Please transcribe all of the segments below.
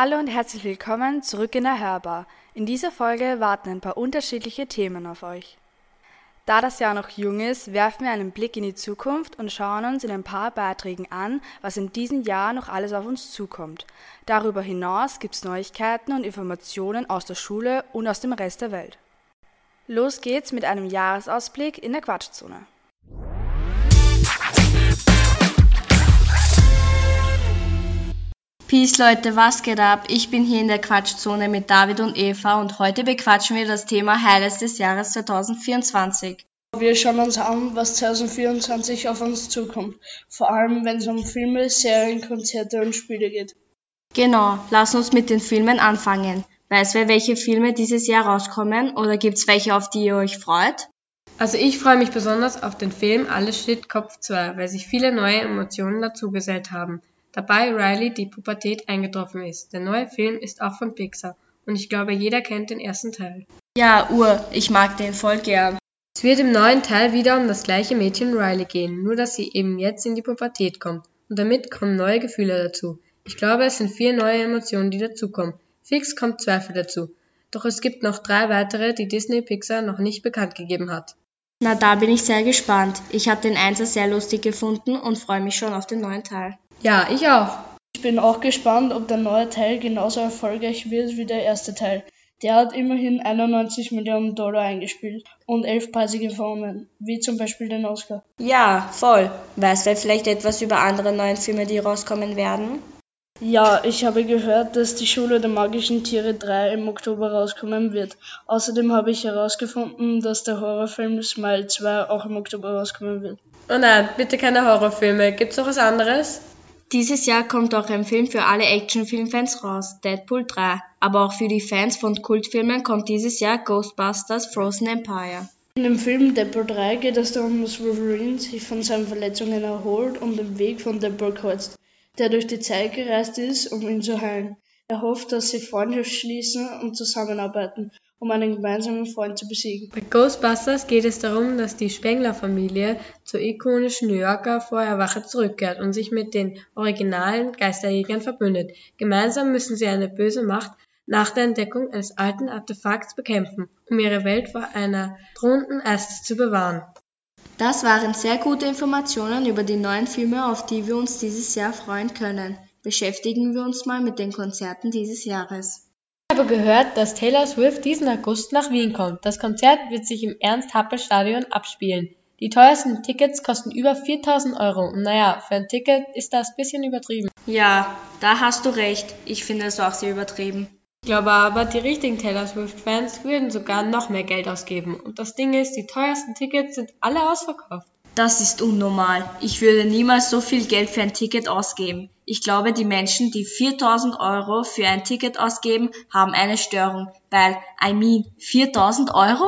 Hallo und herzlich willkommen zurück in der Hörbar. In dieser Folge warten ein paar unterschiedliche Themen auf euch. Da das Jahr noch jung ist, werfen wir einen Blick in die Zukunft und schauen uns in ein paar Beiträgen an, was in diesem Jahr noch alles auf uns zukommt. Darüber hinaus gibt es Neuigkeiten und Informationen aus der Schule und aus dem Rest der Welt. Los geht's mit einem Jahresausblick in der Quatschzone. Peace Leute, was geht ab? Ich bin hier in der Quatschzone mit David und Eva und heute bequatschen wir das Thema Highlights des Jahres 2024. Wir schauen uns an, was 2024 auf uns zukommt, vor allem wenn es um Filme, Serien, Konzerte und Spiele geht. Genau, lass uns mit den Filmen anfangen. Weiß wer, welche Filme dieses Jahr rauskommen oder gibt's welche, auf die ihr euch freut? Also ich freue mich besonders auf den Film Alles steht Kopf 2, weil sich viele neue Emotionen dazugesellt haben dabei Riley die Pubertät eingetroffen ist. Der neue Film ist auch von Pixar und ich glaube, jeder kennt den ersten Teil. Ja, Ur, ich mag den voll gern. Es wird im neuen Teil wieder um das gleiche Mädchen Riley gehen, nur dass sie eben jetzt in die Pubertät kommt. Und damit kommen neue Gefühle dazu. Ich glaube, es sind vier neue Emotionen, die dazukommen. Fix kommt Zweifel dazu. Doch es gibt noch drei weitere, die Disney Pixar noch nicht bekannt gegeben hat. Na, da bin ich sehr gespannt. Ich habe den Einser sehr lustig gefunden und freue mich schon auf den neuen Teil. Ja, ich auch. Ich bin auch gespannt, ob der neue Teil genauso erfolgreich wird wie der erste Teil. Der hat immerhin 91 Millionen Dollar eingespielt und elf Preise gewonnen, wie zum Beispiel den Oscar. Ja, voll. Weißt du vielleicht etwas über andere neuen Filme, die rauskommen werden? Ja, ich habe gehört, dass die Schule der magischen Tiere 3 im Oktober rauskommen wird. Außerdem habe ich herausgefunden, dass der Horrorfilm Smile 2 auch im Oktober rauskommen wird. Oh nein, bitte keine Horrorfilme. Gibt's noch was anderes? Dieses Jahr kommt auch ein Film für alle Actionfilmfans raus, Deadpool 3. Aber auch für die Fans von Kultfilmen kommt dieses Jahr Ghostbusters Frozen Empire. In dem Film Deadpool 3 geht es darum, dass Wolverine sich von seinen Verletzungen erholt und den Weg von Deadpool kreuzt, der durch die Zeit gereist ist, um ihn zu heilen. Er hofft, dass sie Freundschaft schließen und zusammenarbeiten um einen gemeinsamen Freund zu besiegen. Bei Ghostbusters geht es darum, dass die Spengler-Familie zur ikonischen New Yorker Feuerwache zurückkehrt und sich mit den originalen Geisterjägern verbündet. Gemeinsam müssen sie eine böse Macht nach der Entdeckung eines alten Artefakts bekämpfen, um ihre Welt vor einer drohenden Äste zu bewahren. Das waren sehr gute Informationen über die neuen Filme, auf die wir uns dieses Jahr freuen können. Beschäftigen wir uns mal mit den Konzerten dieses Jahres. Ich habe gehört, dass Taylor Swift diesen August nach Wien kommt. Das Konzert wird sich im Ernst-Happel-Stadion abspielen. Die teuersten Tickets kosten über 4000 Euro und naja, für ein Ticket ist das bisschen übertrieben. Ja, da hast du recht. Ich finde es auch sehr übertrieben. Ich glaube aber, die richtigen Taylor Swift-Fans würden sogar noch mehr Geld ausgeben. Und das Ding ist, die teuersten Tickets sind alle ausverkauft. Das ist unnormal. Ich würde niemals so viel Geld für ein Ticket ausgeben. Ich glaube, die Menschen, die 4000 Euro für ein Ticket ausgeben, haben eine Störung. Weil, I mean, 4000 Euro?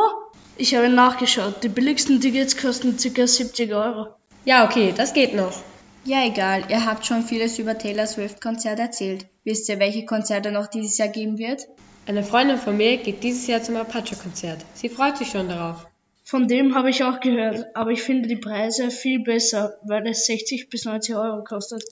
Ich habe nachgeschaut. Die billigsten Tickets kosten ca. 70 Euro. Ja, okay, das geht noch. Ja, egal. Ihr habt schon vieles über Taylor Swift Konzert erzählt. Wisst ihr, welche Konzerte noch dieses Jahr geben wird? Eine Freundin von mir geht dieses Jahr zum Apache-Konzert. Sie freut sich schon darauf. Von dem habe ich auch gehört, aber ich finde die Preise viel besser, weil es 60 bis 90 Euro kostet.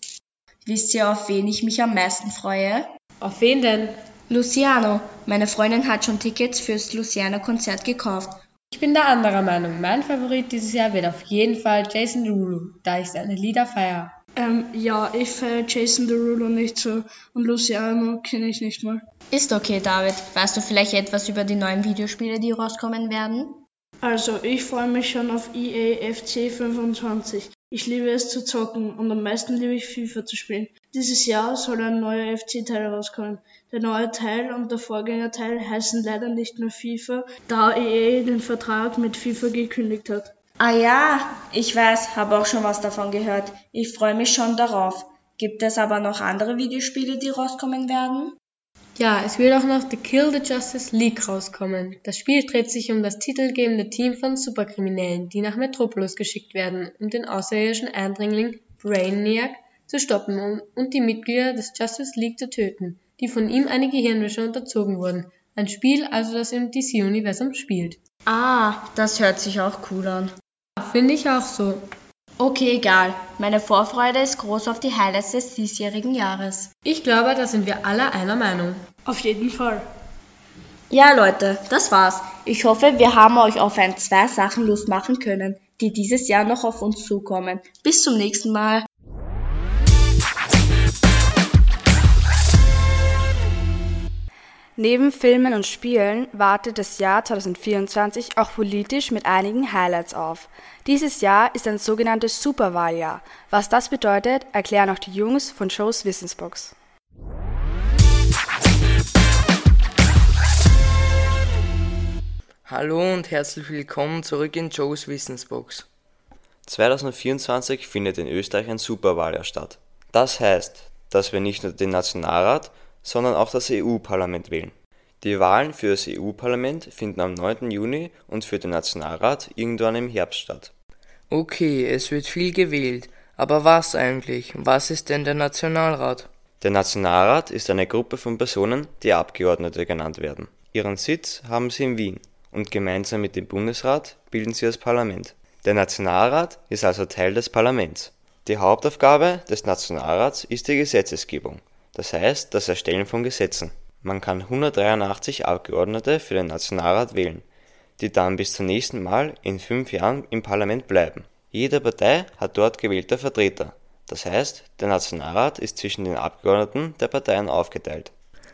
Wisst ihr, auf wen ich mich am meisten freue? Auf wen denn? Luciano. Meine Freundin hat schon Tickets fürs Luciano-Konzert gekauft. Ich bin der anderer Meinung. Mein Favorit dieses Jahr wird auf jeden Fall Jason Derulo, da ich seine Lieder feiere. Ähm, ja, ich feiere Jason Derulo nicht so und Luciano kenne ich nicht mal. Ist okay, David. Weißt du vielleicht etwas über die neuen Videospiele, die rauskommen werden? Also, ich freue mich schon auf EA FC 25. Ich liebe es zu zocken und am meisten liebe ich FIFA zu spielen. Dieses Jahr soll ein neuer FC-Teil rauskommen. Der neue Teil und der Vorgängerteil heißen leider nicht mehr FIFA, da EA den Vertrag mit FIFA gekündigt hat. Ah ja, ich weiß, habe auch schon was davon gehört. Ich freue mich schon darauf. Gibt es aber noch andere Videospiele, die rauskommen werden? Ja, es wird auch noch The Kill the Justice League rauskommen. Das Spiel dreht sich um das titelgebende Team von Superkriminellen, die nach Metropolis geschickt werden, um den außerirdischen Eindringling Brainiac zu stoppen und die Mitglieder des Justice League zu töten, die von ihm eine Gehirnwäsche unterzogen wurden. Ein Spiel also, das im DC-Universum spielt. Ah, das hört sich auch cool an. Finde ich auch so. Okay, egal. Meine Vorfreude ist groß auf die Highlights des diesjährigen Jahres. Ich glaube, da sind wir alle einer Meinung. Auf jeden Fall. Ja, Leute, das war's. Ich hoffe, wir haben euch auf ein zwei Sachen Lust machen können, die dieses Jahr noch auf uns zukommen. Bis zum nächsten Mal. Neben Filmen und Spielen wartet das Jahr 2024 auch politisch mit einigen Highlights auf. Dieses Jahr ist ein sogenanntes Superwahljahr. Was das bedeutet, erklären auch die Jungs von Shows Wissensbox. Hallo und herzlich willkommen zurück in Joes Wissensbox. 2024 findet in Österreich ein Superwahljahr statt. Das heißt, dass wir nicht nur den Nationalrat, sondern auch das EU-Parlament wählen. Die Wahlen für das EU-Parlament finden am 9. Juni und für den Nationalrat irgendwann im Herbst statt. Okay, es wird viel gewählt, aber was eigentlich? Was ist denn der Nationalrat? Der Nationalrat ist eine Gruppe von Personen, die Abgeordnete genannt werden. Ihren Sitz haben sie in Wien und gemeinsam mit dem Bundesrat bilden sie das Parlament. Der Nationalrat ist also Teil des Parlaments. Die Hauptaufgabe des Nationalrats ist die Gesetzesgebung, das heißt das Erstellen von Gesetzen. Man kann 183 Abgeordnete für den Nationalrat wählen, die dann bis zum nächsten Mal in fünf Jahren im Parlament bleiben. Jede Partei hat dort gewählte Vertreter, das heißt der Nationalrat ist zwischen den Abgeordneten der Parteien aufgeteilt.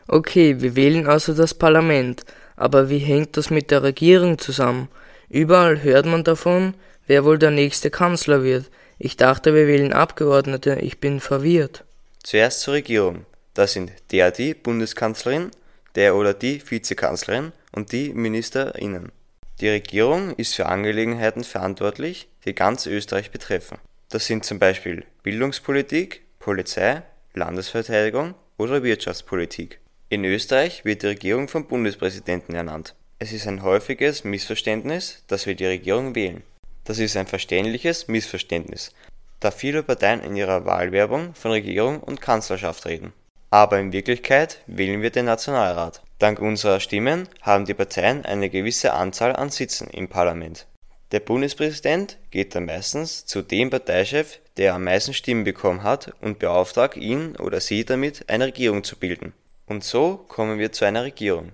Okay, wir wählen also das Parlament, aber wie hängt das mit der Regierung zusammen? Überall hört man davon, wer wohl der nächste Kanzler wird. Ich dachte, wir wählen Abgeordnete, ich bin verwirrt. Zuerst zur Regierung. Da sind der die Bundeskanzlerin, der oder die Vizekanzlerin und die Ministerinnen. Die Regierung ist für Angelegenheiten verantwortlich, die ganz Österreich betreffen. Das sind zum Beispiel Bildungspolitik, Polizei, Landesverteidigung oder Wirtschaftspolitik. In Österreich wird die Regierung vom Bundespräsidenten ernannt. Es ist ein häufiges Missverständnis, dass wir die Regierung wählen. Das ist ein verständliches Missverständnis, da viele Parteien in ihrer Wahlwerbung von Regierung und Kanzlerschaft reden. Aber in Wirklichkeit wählen wir den Nationalrat. Dank unserer Stimmen haben die Parteien eine gewisse Anzahl an Sitzen im Parlament. Der Bundespräsident geht dann meistens zu dem Parteichef, der am meisten Stimmen bekommen hat und beauftragt ihn oder sie damit, eine Regierung zu bilden. Und so kommen wir zu einer Regierung.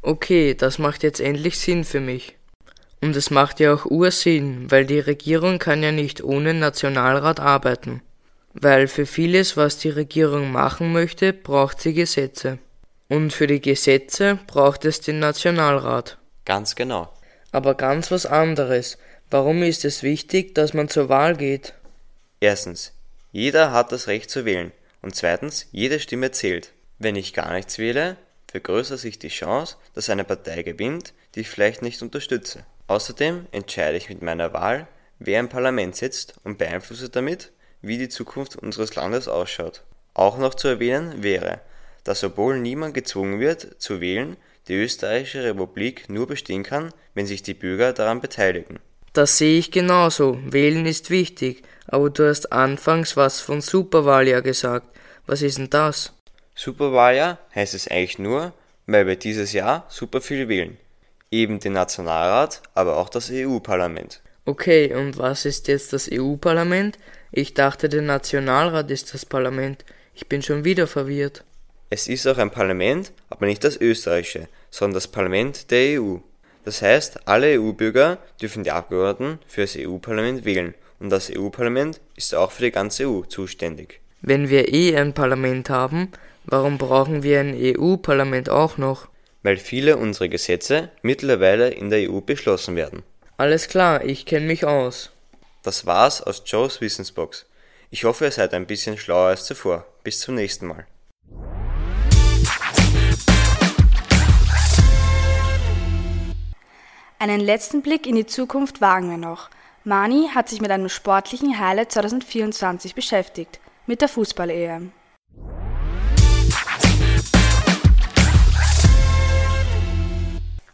Okay, das macht jetzt endlich Sinn für mich. Und es macht ja auch Ursinn, weil die Regierung kann ja nicht ohne Nationalrat arbeiten. Weil für vieles, was die Regierung machen möchte, braucht sie Gesetze. Und für die Gesetze braucht es den Nationalrat. Ganz genau. Aber ganz was anderes. Warum ist es wichtig, dass man zur Wahl geht? Erstens, jeder hat das Recht zu wählen. Und zweitens, jede Stimme zählt. Wenn ich gar nichts wähle, vergrößert sich die Chance, dass eine Partei gewinnt, die ich vielleicht nicht unterstütze. Außerdem entscheide ich mit meiner Wahl, wer im Parlament sitzt und beeinflusse damit, wie die Zukunft unseres Landes ausschaut. Auch noch zu erwähnen wäre, dass obwohl niemand gezwungen wird zu wählen, die österreichische Republik nur bestehen kann, wenn sich die Bürger daran beteiligen. Das sehe ich genauso. Wählen ist wichtig. Aber du hast anfangs was von Superwahljahr gesagt. Was ist denn das? Superwahljahr heißt es eigentlich nur, weil wir dieses Jahr super viel wählen. Eben den Nationalrat, aber auch das EU-Parlament. Okay, und was ist jetzt das EU-Parlament? Ich dachte, der Nationalrat ist das Parlament. Ich bin schon wieder verwirrt. Es ist auch ein Parlament, aber nicht das österreichische, sondern das Parlament der EU. Das heißt, alle EU-Bürger dürfen die Abgeordneten für das EU-Parlament wählen und das EU-Parlament ist auch für die ganze EU zuständig. Wenn wir eh ein Parlament haben, warum brauchen wir ein EU-Parlament auch noch? Weil viele unserer Gesetze mittlerweile in der EU beschlossen werden. Alles klar, ich kenne mich aus. Das war's aus Joes Wissensbox. Ich hoffe, ihr seid ein bisschen schlauer als zuvor. Bis zum nächsten Mal. Einen letzten Blick in die Zukunft wagen wir noch. Mani hat sich mit einem sportlichen Highlight 2024 beschäftigt, mit der Fußball-EM.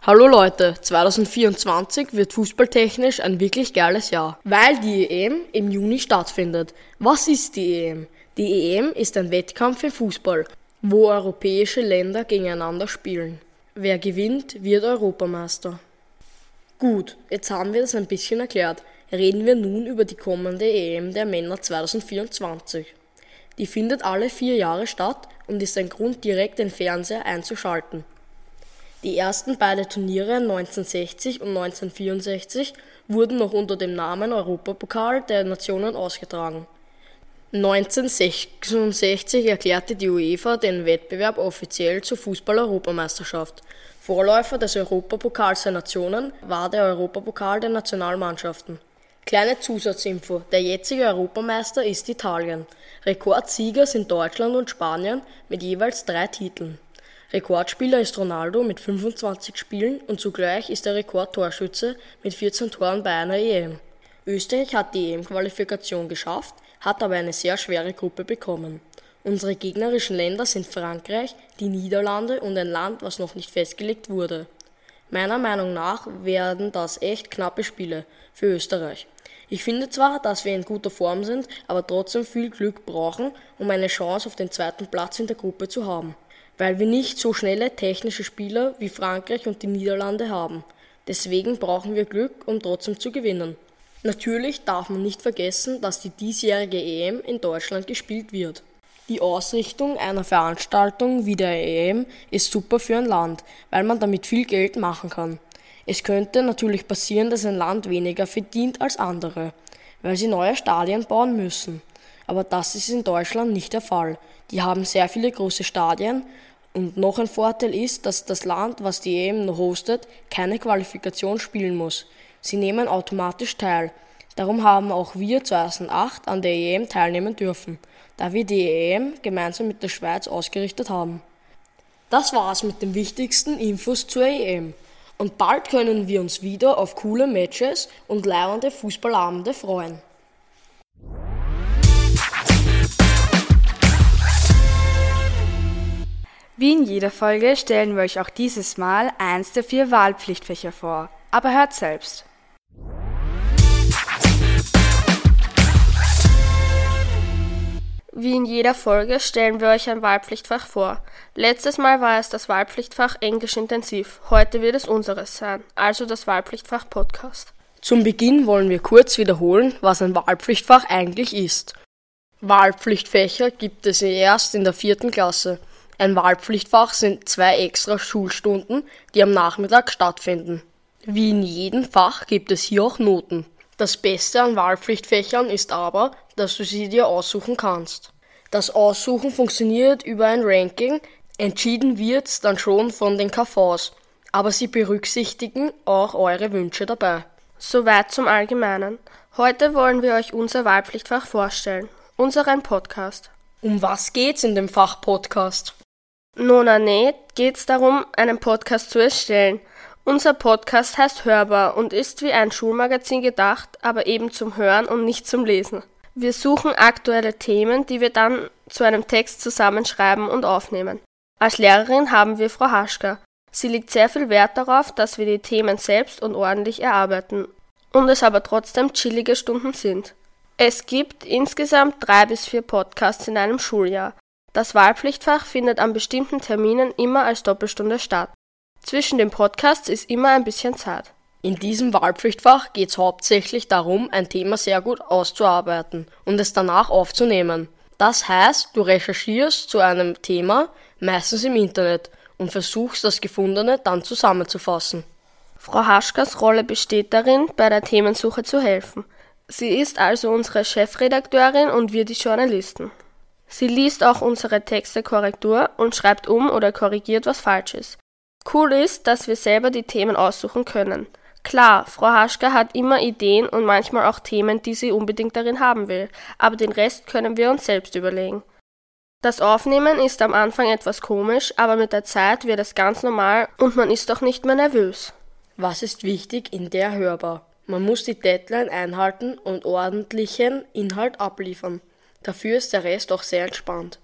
Hallo Leute, 2024 wird fußballtechnisch ein wirklich geiles Jahr, weil die EM im Juni stattfindet. Was ist die EM? Die EM ist ein Wettkampf im Fußball, wo europäische Länder gegeneinander spielen. Wer gewinnt, wird Europameister. Gut, jetzt haben wir das ein bisschen erklärt. reden wir nun über die kommende EM der Männer 2024. Die findet alle vier Jahre statt und ist ein Grund, direkt den Fernseher einzuschalten. Die ersten beiden Turniere 1960 und 1964 wurden noch unter dem Namen Europapokal der Nationen ausgetragen. 1966 erklärte die UEFA den Wettbewerb offiziell zur Fußball-Europameisterschaft. Vorläufer des Europapokals der Nationen war der Europapokal der Nationalmannschaften. Kleine Zusatzinfo: Der jetzige Europameister ist Italien. Rekordsieger sind Deutschland und Spanien mit jeweils drei Titeln. Rekordspieler ist Ronaldo mit 25 Spielen und zugleich ist er Rekordtorschütze mit 14 Toren bei einer EM. Österreich hat die EM-Qualifikation geschafft, hat aber eine sehr schwere Gruppe bekommen. Unsere gegnerischen Länder sind Frankreich, die Niederlande und ein Land, was noch nicht festgelegt wurde. Meiner Meinung nach werden das echt knappe Spiele für Österreich. Ich finde zwar, dass wir in guter Form sind, aber trotzdem viel Glück brauchen, um eine Chance auf den zweiten Platz in der Gruppe zu haben. Weil wir nicht so schnelle technische Spieler wie Frankreich und die Niederlande haben. Deswegen brauchen wir Glück, um trotzdem zu gewinnen. Natürlich darf man nicht vergessen, dass die diesjährige EM in Deutschland gespielt wird. Die Ausrichtung einer Veranstaltung wie der EM ist super für ein Land, weil man damit viel Geld machen kann. Es könnte natürlich passieren, dass ein Land weniger verdient als andere, weil sie neue Stadien bauen müssen. Aber das ist in Deutschland nicht der Fall. Die haben sehr viele große Stadien und noch ein Vorteil ist, dass das Land, was die EM hostet, keine Qualifikation spielen muss. Sie nehmen automatisch teil. Darum haben auch wir 2008 an der EM teilnehmen dürfen da wir die EM gemeinsam mit der Schweiz ausgerichtet haben. Das war's mit den wichtigsten Infos zur EM. Und bald können wir uns wieder auf coole Matches und leibende Fußballabende freuen. Wie in jeder Folge stellen wir euch auch dieses Mal eins der vier Wahlpflichtfächer vor. Aber hört selbst. Wie in jeder Folge stellen wir euch ein Wahlpflichtfach vor. Letztes Mal war es das Wahlpflichtfach Englisch intensiv. Heute wird es unseres sein, also das Wahlpflichtfach Podcast. Zum Beginn wollen wir kurz wiederholen, was ein Wahlpflichtfach eigentlich ist. Wahlpflichtfächer gibt es erst in der vierten Klasse. Ein Wahlpflichtfach sind zwei extra Schulstunden, die am Nachmittag stattfinden. Wie in jedem Fach gibt es hier auch Noten. Das Beste an Wahlpflichtfächern ist aber, dass du sie dir aussuchen kannst. Das Aussuchen funktioniert über ein Ranking, entschieden wird's dann schon von den KVs, aber sie berücksichtigen auch eure Wünsche dabei. Soweit zum Allgemeinen. Heute wollen wir euch unser Wahlpflichtfach vorstellen, unseren Podcast. Um was geht's in dem Fach Podcast? Nona nee, geht's darum, einen Podcast zu erstellen – unser Podcast heißt Hörbar und ist wie ein Schulmagazin gedacht, aber eben zum Hören und nicht zum Lesen. Wir suchen aktuelle Themen, die wir dann zu einem Text zusammenschreiben und aufnehmen. Als Lehrerin haben wir Frau Haschka. Sie legt sehr viel Wert darauf, dass wir die Themen selbst und ordentlich erarbeiten und es aber trotzdem chillige Stunden sind. Es gibt insgesamt drei bis vier Podcasts in einem Schuljahr. Das Wahlpflichtfach findet an bestimmten Terminen immer als Doppelstunde statt. Zwischen den Podcasts ist immer ein bisschen Zeit. In diesem Wahlpflichtfach geht es hauptsächlich darum, ein Thema sehr gut auszuarbeiten und es danach aufzunehmen. Das heißt, du recherchierst zu einem Thema, meistens im Internet, und versuchst das Gefundene dann zusammenzufassen. Frau Haschkas Rolle besteht darin, bei der Themensuche zu helfen. Sie ist also unsere Chefredakteurin und wir die Journalisten. Sie liest auch unsere Texte Korrektur und schreibt um oder korrigiert, was falsch ist. Cool ist, dass wir selber die Themen aussuchen können. Klar, Frau Haschka hat immer Ideen und manchmal auch Themen, die sie unbedingt darin haben will, aber den Rest können wir uns selbst überlegen. Das Aufnehmen ist am Anfang etwas komisch, aber mit der Zeit wird es ganz normal und man ist auch nicht mehr nervös. Was ist wichtig in der Hörbar? Man muss die Deadline einhalten und ordentlichen Inhalt abliefern. Dafür ist der Rest auch sehr entspannt.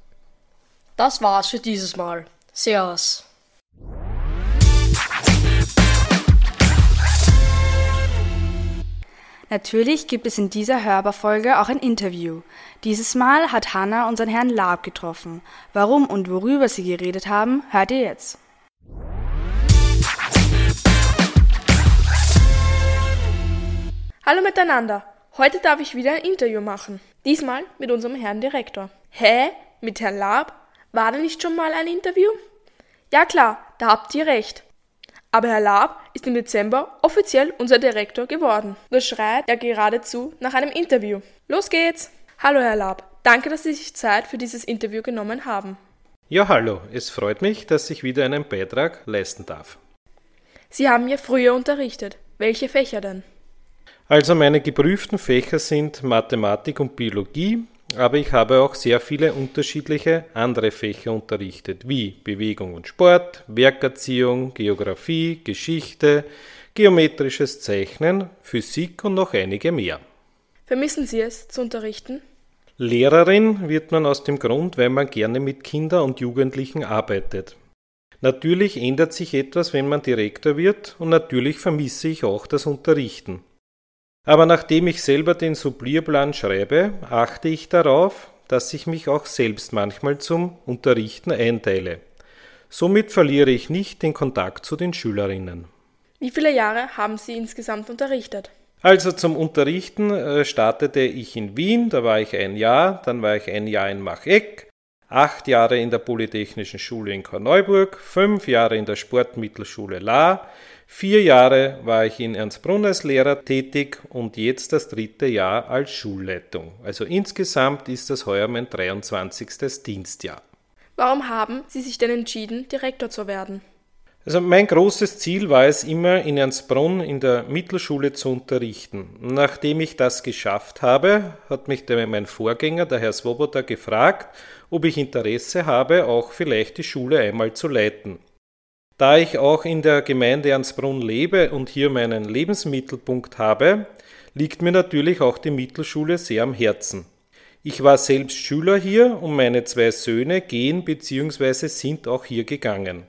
Das war's für dieses Mal. Servus. Natürlich gibt es in dieser Hörbarfolge auch ein Interview. Dieses Mal hat Hanna unseren Herrn Laab getroffen. Warum und worüber sie geredet haben, hört ihr jetzt. Hallo miteinander. Heute darf ich wieder ein Interview machen. Diesmal mit unserem Herrn Direktor. Hä? Mit Herrn Lab? War da nicht schon mal ein Interview? Ja klar, da habt ihr recht. Aber Herr Lab ist im Dezember offiziell unser Direktor geworden. Das schreit ja geradezu nach einem Interview. Los geht's! Hallo Herr Lab, danke, dass Sie sich Zeit für dieses Interview genommen haben. Ja, hallo, es freut mich, dass ich wieder einen Beitrag leisten darf. Sie haben ja früher unterrichtet. Welche Fächer denn? Also meine geprüften Fächer sind Mathematik und Biologie, aber ich habe auch sehr viele unterschiedliche andere Fächer unterrichtet, wie Bewegung und Sport, Werkerziehung, Geographie, Geschichte, geometrisches Zeichnen, Physik und noch einige mehr. Vermissen Sie es zu unterrichten? Lehrerin wird man aus dem Grund, weil man gerne mit Kindern und Jugendlichen arbeitet. Natürlich ändert sich etwas, wenn man Direktor wird, und natürlich vermisse ich auch das Unterrichten. Aber nachdem ich selber den Supplierplan schreibe, achte ich darauf, dass ich mich auch selbst manchmal zum Unterrichten einteile. Somit verliere ich nicht den Kontakt zu den Schülerinnen. Wie viele Jahre haben Sie insgesamt unterrichtet? Also zum Unterrichten äh, startete ich in Wien, da war ich ein Jahr, dann war ich ein Jahr in Macheck, acht Jahre in der Polytechnischen Schule in Korneuburg, fünf Jahre in der Sportmittelschule La, Vier Jahre war ich in Ernstbrunn als Lehrer tätig und jetzt das dritte Jahr als Schulleitung. Also insgesamt ist das heuer mein 23. Dienstjahr. Warum haben Sie sich denn entschieden, Direktor zu werden? Also mein großes Ziel war es immer, in Ernstbrunn in der Mittelschule zu unterrichten. Nachdem ich das geschafft habe, hat mich mein Vorgänger, der Herr Swoboda, gefragt, ob ich Interesse habe, auch vielleicht die Schule einmal zu leiten. Da ich auch in der Gemeinde Ernstbrunn lebe und hier meinen Lebensmittelpunkt habe, liegt mir natürlich auch die Mittelschule sehr am Herzen. Ich war selbst Schüler hier und meine zwei Söhne gehen bzw. sind auch hier gegangen.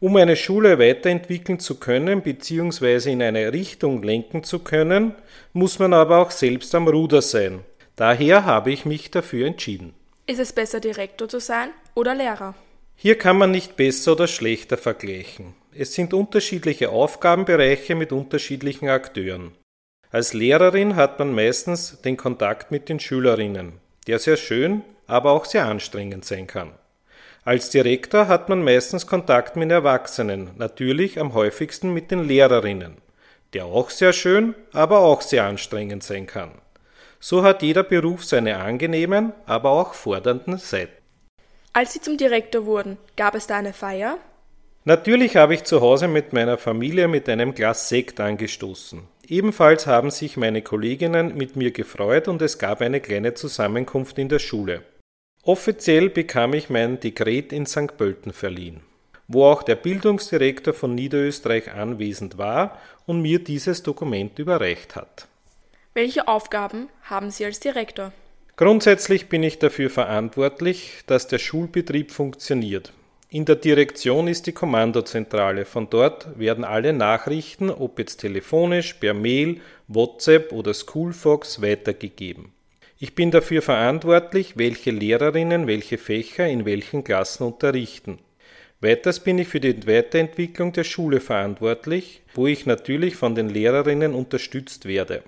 Um eine Schule weiterentwickeln zu können bzw. in eine Richtung lenken zu können, muss man aber auch selbst am Ruder sein. Daher habe ich mich dafür entschieden. Ist es besser, Direktor zu sein oder Lehrer? Hier kann man nicht besser oder schlechter vergleichen. Es sind unterschiedliche Aufgabenbereiche mit unterschiedlichen Akteuren. Als Lehrerin hat man meistens den Kontakt mit den Schülerinnen, der sehr schön, aber auch sehr anstrengend sein kann. Als Direktor hat man meistens Kontakt mit Erwachsenen, natürlich am häufigsten mit den Lehrerinnen, der auch sehr schön, aber auch sehr anstrengend sein kann. So hat jeder Beruf seine angenehmen, aber auch fordernden Seiten. Als Sie zum Direktor wurden, gab es da eine Feier? Natürlich habe ich zu Hause mit meiner Familie mit einem Glas Sekt angestoßen. Ebenfalls haben sich meine Kolleginnen mit mir gefreut und es gab eine kleine Zusammenkunft in der Schule. Offiziell bekam ich mein Dekret in St. Pölten verliehen, wo auch der Bildungsdirektor von Niederösterreich anwesend war und mir dieses Dokument überreicht hat. Welche Aufgaben haben Sie als Direktor? Grundsätzlich bin ich dafür verantwortlich, dass der Schulbetrieb funktioniert. In der Direktion ist die Kommandozentrale. Von dort werden alle Nachrichten, ob jetzt telefonisch, per Mail, WhatsApp oder Schoolfox, weitergegeben. Ich bin dafür verantwortlich, welche Lehrerinnen welche Fächer in welchen Klassen unterrichten. Weiters bin ich für die Weiterentwicklung der Schule verantwortlich, wo ich natürlich von den Lehrerinnen unterstützt werde.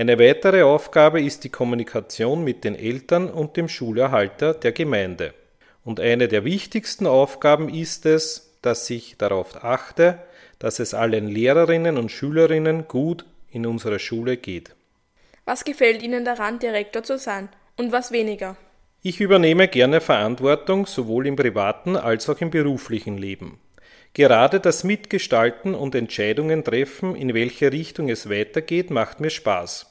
Eine weitere Aufgabe ist die Kommunikation mit den Eltern und dem Schulerhalter der Gemeinde. Und eine der wichtigsten Aufgaben ist es, dass ich darauf achte, dass es allen Lehrerinnen und Schülerinnen gut in unserer Schule geht. Was gefällt Ihnen daran, Direktor zu sein und was weniger? Ich übernehme gerne Verantwortung sowohl im privaten als auch im beruflichen Leben. Gerade das Mitgestalten und Entscheidungen treffen, in welche Richtung es weitergeht, macht mir Spaß.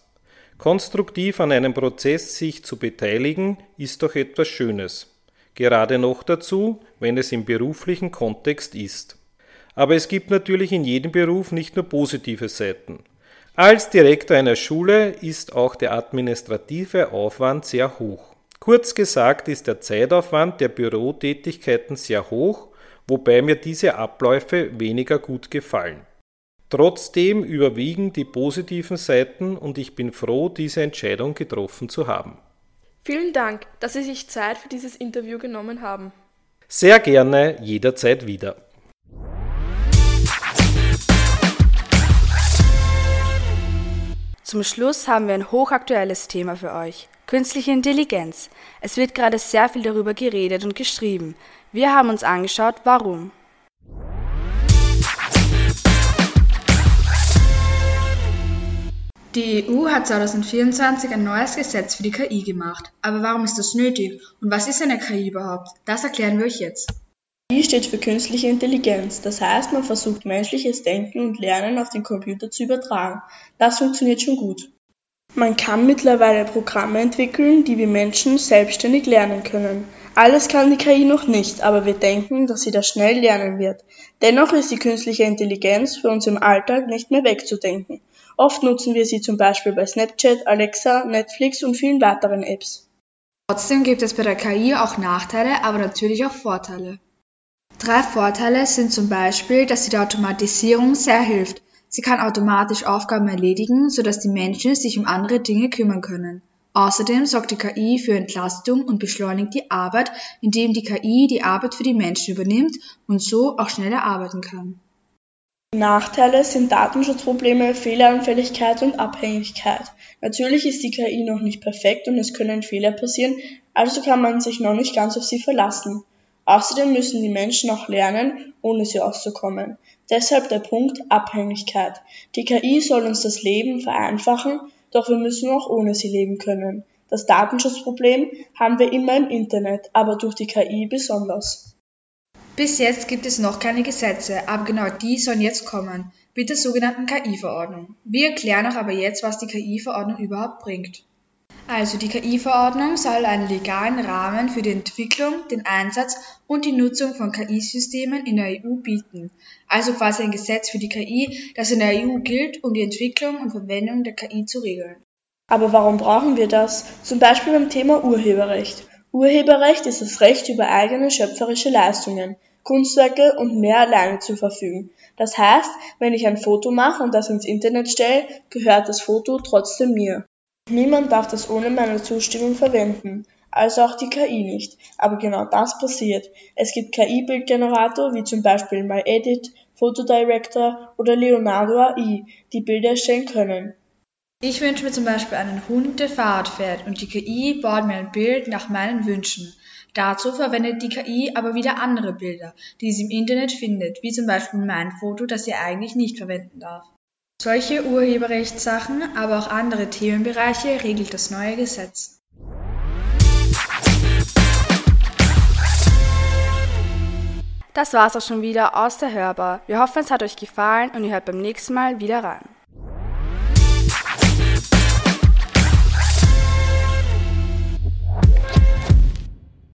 Konstruktiv an einem Prozess sich zu beteiligen, ist doch etwas Schönes. Gerade noch dazu, wenn es im beruflichen Kontext ist. Aber es gibt natürlich in jedem Beruf nicht nur positive Seiten. Als Direktor einer Schule ist auch der administrative Aufwand sehr hoch. Kurz gesagt ist der Zeitaufwand der Bürotätigkeiten sehr hoch wobei mir diese Abläufe weniger gut gefallen. Trotzdem überwiegen die positiven Seiten und ich bin froh, diese Entscheidung getroffen zu haben. Vielen Dank, dass Sie sich Zeit für dieses Interview genommen haben. Sehr gerne, jederzeit wieder. Zum Schluss haben wir ein hochaktuelles Thema für euch. Künstliche Intelligenz. Es wird gerade sehr viel darüber geredet und geschrieben. Wir haben uns angeschaut, warum. Die EU hat 2024 ein neues Gesetz für die KI gemacht. Aber warum ist das nötig? Und was ist eine KI überhaupt? Das erklären wir euch jetzt. KI steht für künstliche Intelligenz. Das heißt, man versucht menschliches Denken und Lernen auf den Computer zu übertragen. Das funktioniert schon gut. Man kann mittlerweile Programme entwickeln, die wir Menschen selbstständig lernen können. Alles kann die KI noch nicht, aber wir denken, dass sie das schnell lernen wird. Dennoch ist die künstliche Intelligenz für uns im Alltag nicht mehr wegzudenken. Oft nutzen wir sie zum Beispiel bei Snapchat, Alexa, Netflix und vielen weiteren Apps. Trotzdem gibt es bei der KI auch Nachteile, aber natürlich auch Vorteile. Drei Vorteile sind zum Beispiel, dass sie der Automatisierung sehr hilft. Sie kann automatisch Aufgaben erledigen, sodass die Menschen sich um andere Dinge kümmern können. Außerdem sorgt die KI für Entlastung und beschleunigt die Arbeit, indem die KI die Arbeit für die Menschen übernimmt und so auch schneller arbeiten kann. Nachteile sind Datenschutzprobleme, Fehleranfälligkeit und Abhängigkeit. Natürlich ist die KI noch nicht perfekt und es können Fehler passieren, also kann man sich noch nicht ganz auf sie verlassen. Außerdem müssen die Menschen auch lernen, ohne sie auszukommen. Deshalb der Punkt Abhängigkeit. Die KI soll uns das Leben vereinfachen, doch wir müssen auch ohne sie leben können. Das Datenschutzproblem haben wir immer im Internet, aber durch die KI besonders. Bis jetzt gibt es noch keine Gesetze, aber genau die sollen jetzt kommen, mit der sogenannten KI-Verordnung. Wir erklären euch aber jetzt, was die KI-Verordnung überhaupt bringt. Also die KI-Verordnung soll einen legalen Rahmen für die Entwicklung, den Einsatz und die Nutzung von KI-Systemen in der EU bieten. Also quasi ein Gesetz für die KI, das in der EU gilt, um die Entwicklung und Verwendung der KI zu regeln. Aber warum brauchen wir das? Zum Beispiel beim Thema Urheberrecht. Urheberrecht ist das Recht über eigene schöpferische Leistungen. Kunstwerke und mehr alleine zu verfügen. Das heißt, wenn ich ein Foto mache und das ins Internet stelle, gehört das Foto trotzdem mir. Niemand darf das ohne meine Zustimmung verwenden, also auch die KI nicht. Aber genau das passiert. Es gibt KI-Bildgenerator wie zum Beispiel MyEdit, Photodirector oder Leonardo AI, die Bilder erstellen können. Ich wünsche mir zum Beispiel einen Hund, der Fahrrad fährt und die KI baut mir ein Bild nach meinen Wünschen. Dazu verwendet die KI aber wieder andere Bilder, die sie im Internet findet, wie zum Beispiel mein Foto, das sie eigentlich nicht verwenden darf. Solche Urheberrechtssachen, aber auch andere Themenbereiche regelt das neue Gesetz. Das war's auch schon wieder aus der Hörbar. Wir hoffen, es hat euch gefallen und ihr hört beim nächsten Mal wieder rein.